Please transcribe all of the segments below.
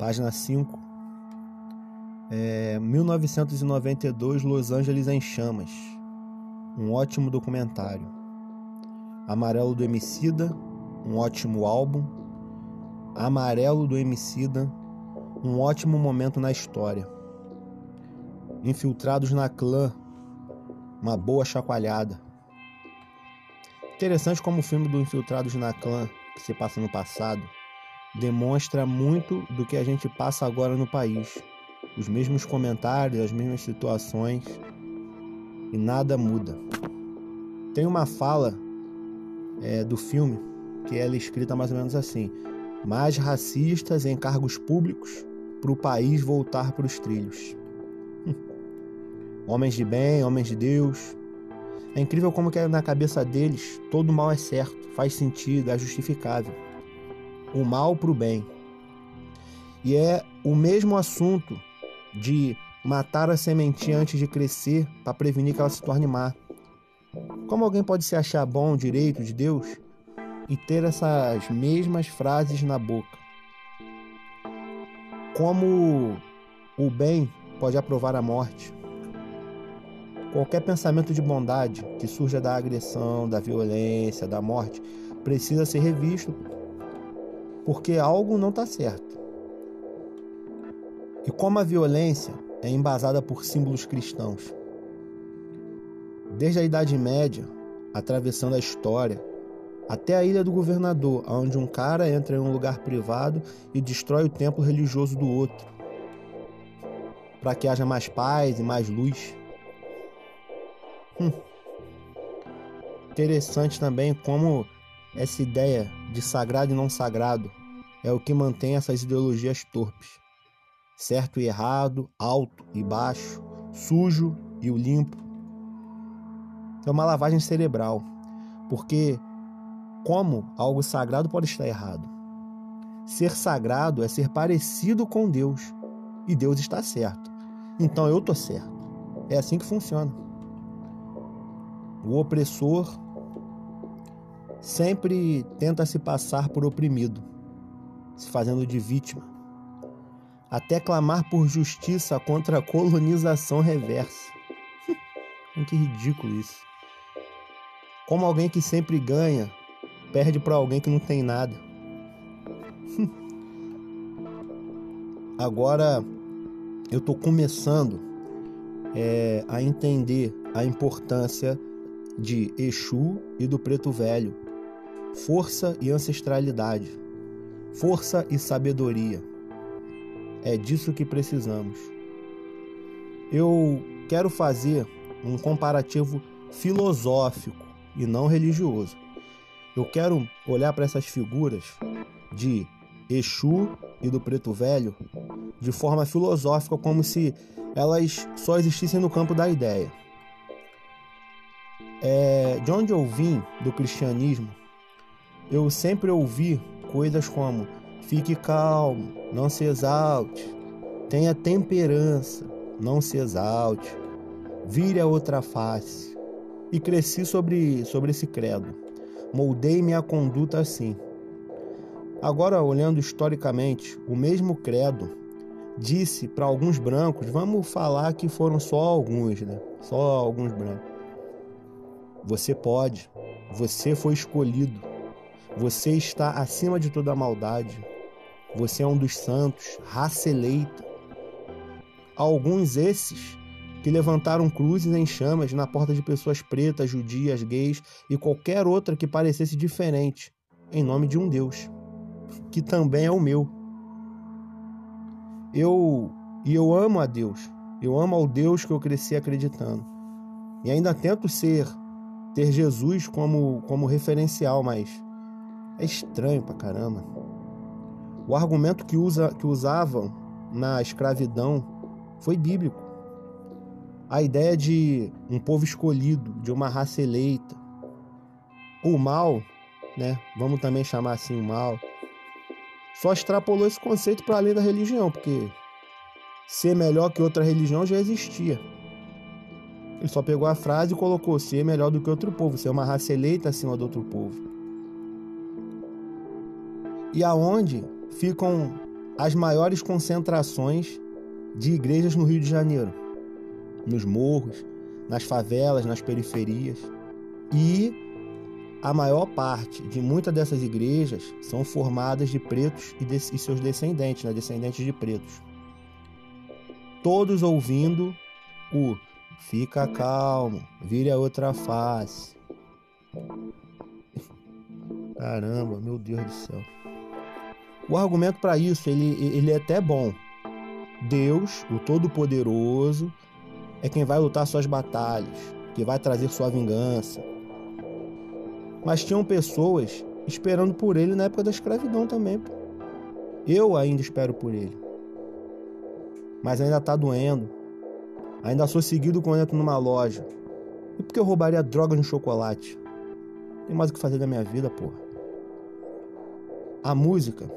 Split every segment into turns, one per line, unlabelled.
página 5. É, 1992, Los Angeles em Chamas. Um ótimo documentário. Amarelo do Emicida, um ótimo álbum. Amarelo do Emicida, um ótimo momento na história. Infiltrados na clã, uma boa chacoalhada. Interessante como o filme do Infiltrados na Clã, que se passa no passado, demonstra muito do que a gente passa agora no país. Os mesmos comentários, as mesmas situações e nada muda. Tem uma fala é, do filme que ela é escrita mais ou menos assim: mais racistas em cargos públicos para o país voltar para os trilhos. homens de bem, homens de Deus. É incrível como que é na cabeça deles todo mal é certo, faz sentido, é justificável. O mal para o bem. E é o mesmo assunto de matar a sementinha antes de crescer para prevenir que ela se torne má. Como alguém pode se achar bom, direito de Deus e ter essas mesmas frases na boca? Como o bem pode aprovar a morte? Qualquer pensamento de bondade que surja da agressão, da violência, da morte, precisa ser revisto, porque algo não está certo. E como a violência é embasada por símbolos cristãos, desde a Idade Média, atravessando a história, até a Ilha do Governador, onde um cara entra em um lugar privado e destrói o templo religioso do outro, para que haja mais paz e mais luz. Hum. Interessante também como essa ideia de sagrado e não sagrado é o que mantém essas ideologias torpes. Certo e errado, alto e baixo, sujo e o limpo. É uma lavagem cerebral, porque como algo sagrado pode estar errado? Ser sagrado é ser parecido com Deus. E Deus está certo. Então eu estou certo. É assim que funciona. O opressor sempre tenta se passar por oprimido, se fazendo de vítima, até clamar por justiça contra a colonização reversa. que ridículo isso. Como alguém que sempre ganha perde para alguém que não tem nada. Agora eu estou começando é, a entender a importância de Exu e do Preto Velho, força e ancestralidade, força e sabedoria. É disso que precisamos. Eu quero fazer um comparativo filosófico e não religioso. Eu quero olhar para essas figuras de Exu e do Preto Velho de forma filosófica, como se elas só existissem no campo da ideia. É, de onde eu vim do cristianismo, eu sempre ouvi coisas como fique calmo, não se exalte, tenha temperança, não se exalte, vire a outra face. E cresci sobre, sobre esse credo moldei minha conduta assim. Agora, olhando historicamente, o mesmo credo disse para alguns brancos, vamos falar que foram só alguns, né? Só alguns brancos. Você pode, você foi escolhido, você está acima de toda a maldade, você é um dos santos, raça eleita. Alguns esses que levantaram cruzes em chamas na porta de pessoas pretas, judias, gays e qualquer outra que parecesse diferente, em nome de um Deus, que também é o meu. Eu e eu amo a Deus. Eu amo ao Deus que eu cresci acreditando. E ainda tento ser ter Jesus como como referencial, mas é estranho pra caramba. O argumento que usa que usavam na escravidão foi bíblico a ideia de um povo escolhido, de uma raça eleita. O mal, né? Vamos também chamar assim o mal. Só extrapolou esse conceito para além da religião, porque ser melhor que outra religião já existia. Ele só pegou a frase e colocou ser melhor do que outro povo, ser uma raça eleita acima do outro povo. E aonde ficam as maiores concentrações de igrejas no Rio de Janeiro, nos morros, nas favelas, nas periferias. E a maior parte de muitas dessas igrejas são formadas de pretos e, de, e seus descendentes, né? descendentes de pretos. Todos ouvindo o Fica calmo, vire a outra face. Caramba, meu Deus do céu. O argumento para isso, ele, ele é até bom. Deus, o Todo-Poderoso, é quem vai lutar suas batalhas, que vai trazer sua vingança. Mas tinham pessoas esperando por ele na época da escravidão também. Eu ainda espero por ele. Mas ainda tá doendo. Ainda sou seguido quando entro numa loja. E por que eu roubaria drogas no chocolate? Tem mais o que fazer da minha vida, porra. A música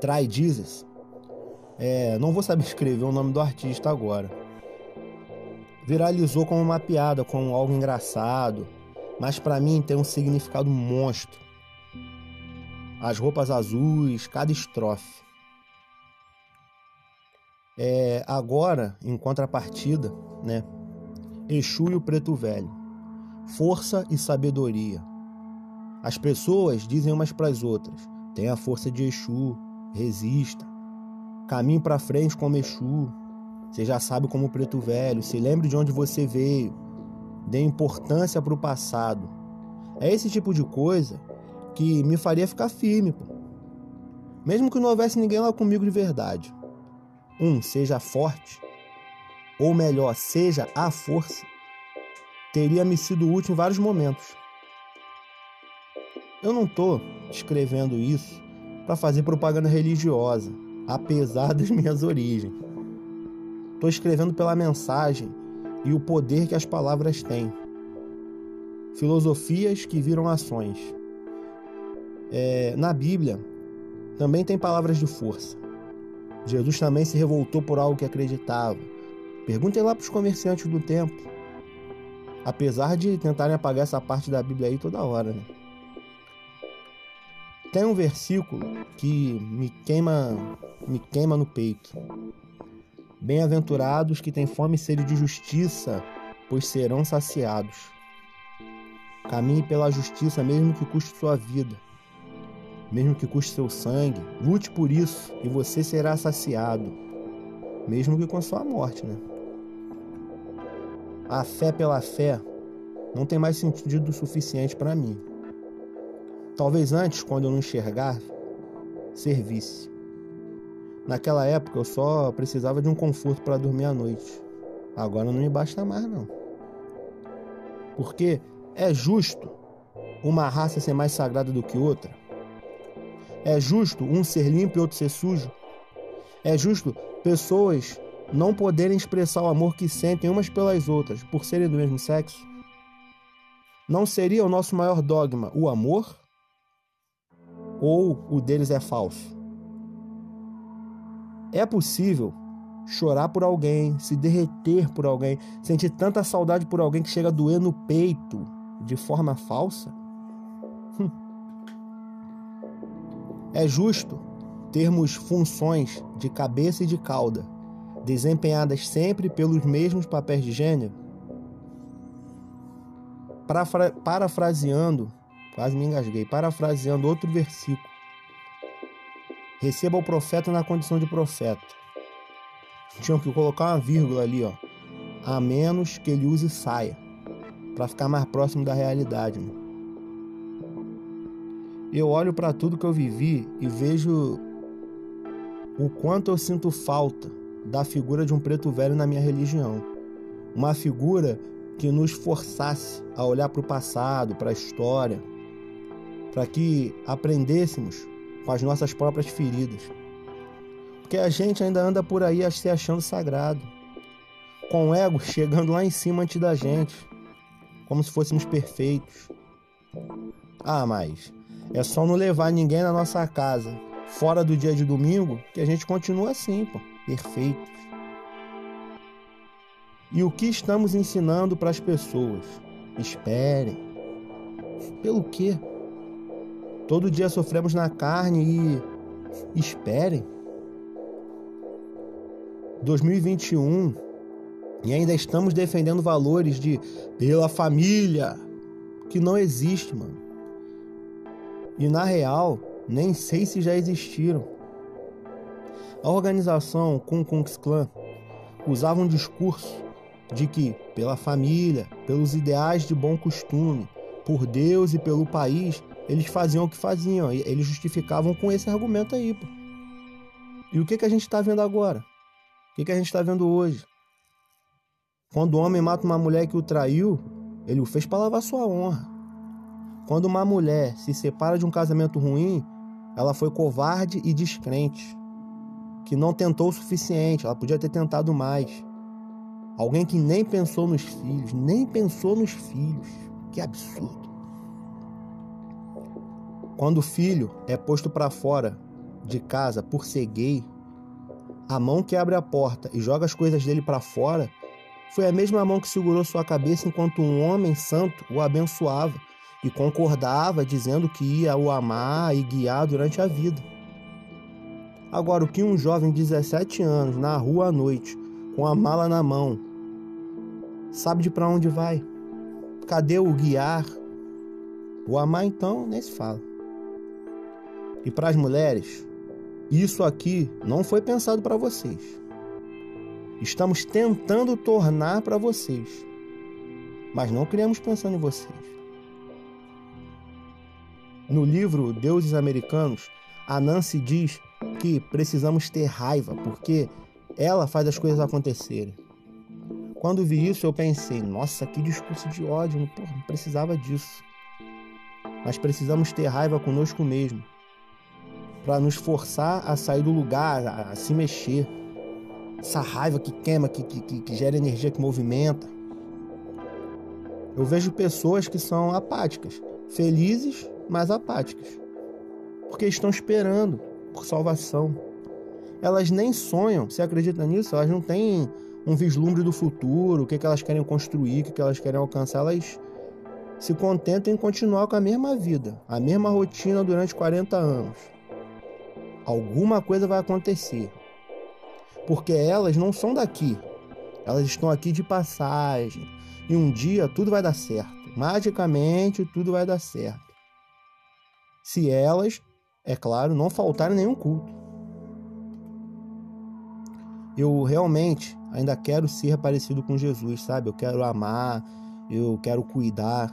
Try Jesus. É, não vou saber escrever o nome do artista agora. Viralizou como uma piada, como algo engraçado, mas para mim tem um significado monstro. As roupas azuis, cada estrofe. É, agora, em contrapartida, né? Exu e o Preto Velho. Força e sabedoria. As pessoas dizem umas para as outras: tem a força de Exu, resista. Caminhe para frente como Exu. Você já sabe como Preto Velho. Se lembre de onde você veio. Dê importância para o passado. É esse tipo de coisa que me faria ficar firme, pô. Mesmo que não houvesse ninguém lá comigo de verdade. Um, seja forte, ou melhor, seja a força, teria me sido útil em vários momentos. Eu não estou escrevendo isso para fazer propaganda religiosa, apesar das minhas origens. Estou escrevendo pela mensagem e o poder que as palavras têm. Filosofias que viram ações. É, na Bíblia também tem palavras de força. Jesus também se revoltou por algo que acreditava. Perguntem lá para os comerciantes do templo. Apesar de tentarem apagar essa parte da Bíblia aí toda hora, né? Tem um versículo que me queima, me queima no peito. Bem-aventurados que têm fome e sede de justiça, pois serão saciados. Caminhe pela justiça, mesmo que custe sua vida, mesmo que custe seu sangue. Lute por isso e você será saciado, mesmo que com sua morte, né? A fé pela fé não tem mais sentido suficiente para mim. Talvez antes, quando eu não enxergar, servisse. Naquela época eu só precisava de um conforto para dormir à noite. Agora não me basta mais não. Porque é justo uma raça ser mais sagrada do que outra? É justo um ser limpo e outro ser sujo? É justo pessoas não poderem expressar o amor que sentem umas pelas outras por serem do mesmo sexo? Não seria o nosso maior dogma o amor? Ou o deles é falso? É possível chorar por alguém, se derreter por alguém, sentir tanta saudade por alguém que chega a doer no peito de forma falsa? Hum. É justo termos funções de cabeça e de cauda desempenhadas sempre pelos mesmos papéis de gênero? Parafraseando Quase me engasguei. Parafraseando outro versículo. Receba o profeta na condição de profeta. Tinham que colocar uma vírgula ali, ó. A menos que ele use saia. Para ficar mais próximo da realidade. Né? Eu olho para tudo que eu vivi e vejo o quanto eu sinto falta da figura de um preto velho na minha religião. Uma figura que nos forçasse a olhar para o passado, para a história, para que aprendêssemos com as nossas próprias feridas. Porque a gente ainda anda por aí se achando sagrado, com o ego chegando lá em cima antes da gente, como se fôssemos perfeitos. Ah, mas é só não levar ninguém na nossa casa fora do dia de domingo que a gente continua assim, pô, perfeitos. E o que estamos ensinando para as pessoas? Esperem. Pelo quê? Todo dia sofremos na carne e Esperem. 2021 e ainda estamos defendendo valores de pela família, que não existe, mano. E na real, nem sei se já existiram. A organização Ku Klux Klan usava um discurso de que, pela família, pelos ideais de bom costume, por Deus e pelo país, eles faziam o que faziam. Eles justificavam com esse argumento aí, pô. E o que, que a gente está vendo agora? O que, que a gente está vendo hoje? Quando o homem mata uma mulher que o traiu, ele o fez para lavar sua honra. Quando uma mulher se separa de um casamento ruim, ela foi covarde e descrente, que não tentou o suficiente, ela podia ter tentado mais. Alguém que nem pensou nos filhos, nem pensou nos filhos. Que absurdo. Quando o filho é posto para fora de casa por ser gay, a mão que abre a porta e joga as coisas dele para fora foi a mesma mão que segurou sua cabeça enquanto um homem santo o abençoava e concordava, dizendo que ia o amar e guiar durante a vida. Agora, o que um jovem de 17 anos, na rua à noite, com a mala na mão, sabe de para onde vai? Cadê o guiar? O amar, então, nem se fala. E para as mulheres, isso aqui não foi pensado para vocês. Estamos tentando tornar para vocês, mas não criamos pensando em vocês. No livro Deuses Americanos, a Nancy diz que precisamos ter raiva porque ela faz as coisas acontecerem. Quando vi isso, eu pensei: nossa, que discurso de ódio, porra, não precisava disso. Mas precisamos ter raiva conosco mesmo para nos forçar a sair do lugar, a, a se mexer essa raiva que queima, que, que, que gera energia, que movimenta. Eu vejo pessoas que são apáticas, felizes, mas apáticas, porque estão esperando por salvação. Elas nem sonham, você acredita nisso? Elas não têm um vislumbre do futuro, o que, que elas querem construir, o que, que elas querem alcançar. Elas se contentam em continuar com a mesma vida, a mesma rotina durante 40 anos. Alguma coisa vai acontecer porque elas não são daqui. Elas estão aqui de passagem. E um dia tudo vai dar certo. Magicamente tudo vai dar certo. Se elas, é claro, não faltarem nenhum culto. Eu realmente ainda quero ser parecido com Jesus, sabe? Eu quero amar, eu quero cuidar.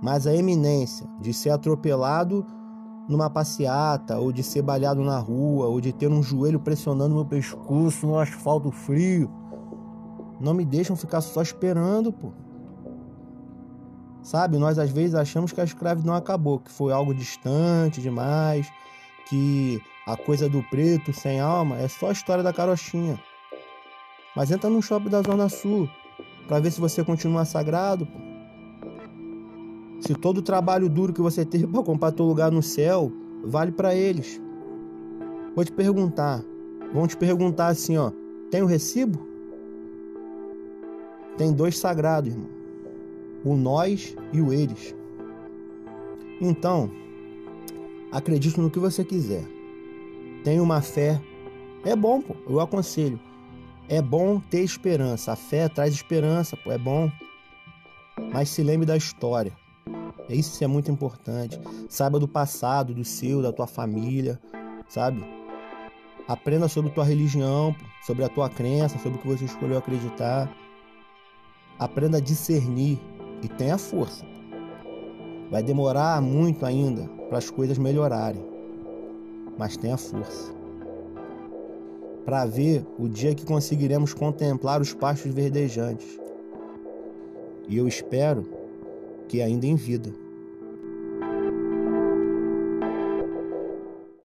Mas a eminência de ser atropelado numa passeata, ou de ser balhado na rua, ou de ter um joelho pressionando meu pescoço no asfalto frio. Não me deixam ficar só esperando, pô. Sabe, nós às vezes achamos que a escravidão acabou, que foi algo distante demais, que a coisa do preto sem alma é só a história da carochinha. Mas entra num shopping da Zona Sul para ver se você continua sagrado, pô. Se todo o trabalho duro que você teve para comprar teu lugar no céu vale para eles. Vou te perguntar, vão te perguntar assim, ó, tem o recibo? Tem dois sagrados, irmão. O nós e o eles. Então, acredite no que você quiser. Tenha uma fé. É bom, pô. Eu aconselho. É bom ter esperança. A fé traz esperança, pô. É bom. Mas se lembre da história. Isso é muito importante. Saiba do passado, do seu, da tua família, sabe? Aprenda sobre tua religião, sobre a tua crença, sobre o que você escolheu acreditar. Aprenda a discernir e tenha força. Vai demorar muito ainda para as coisas melhorarem, mas tenha força. Para ver o dia que conseguiremos contemplar os pastos verdejantes. E eu espero que ainda em vida.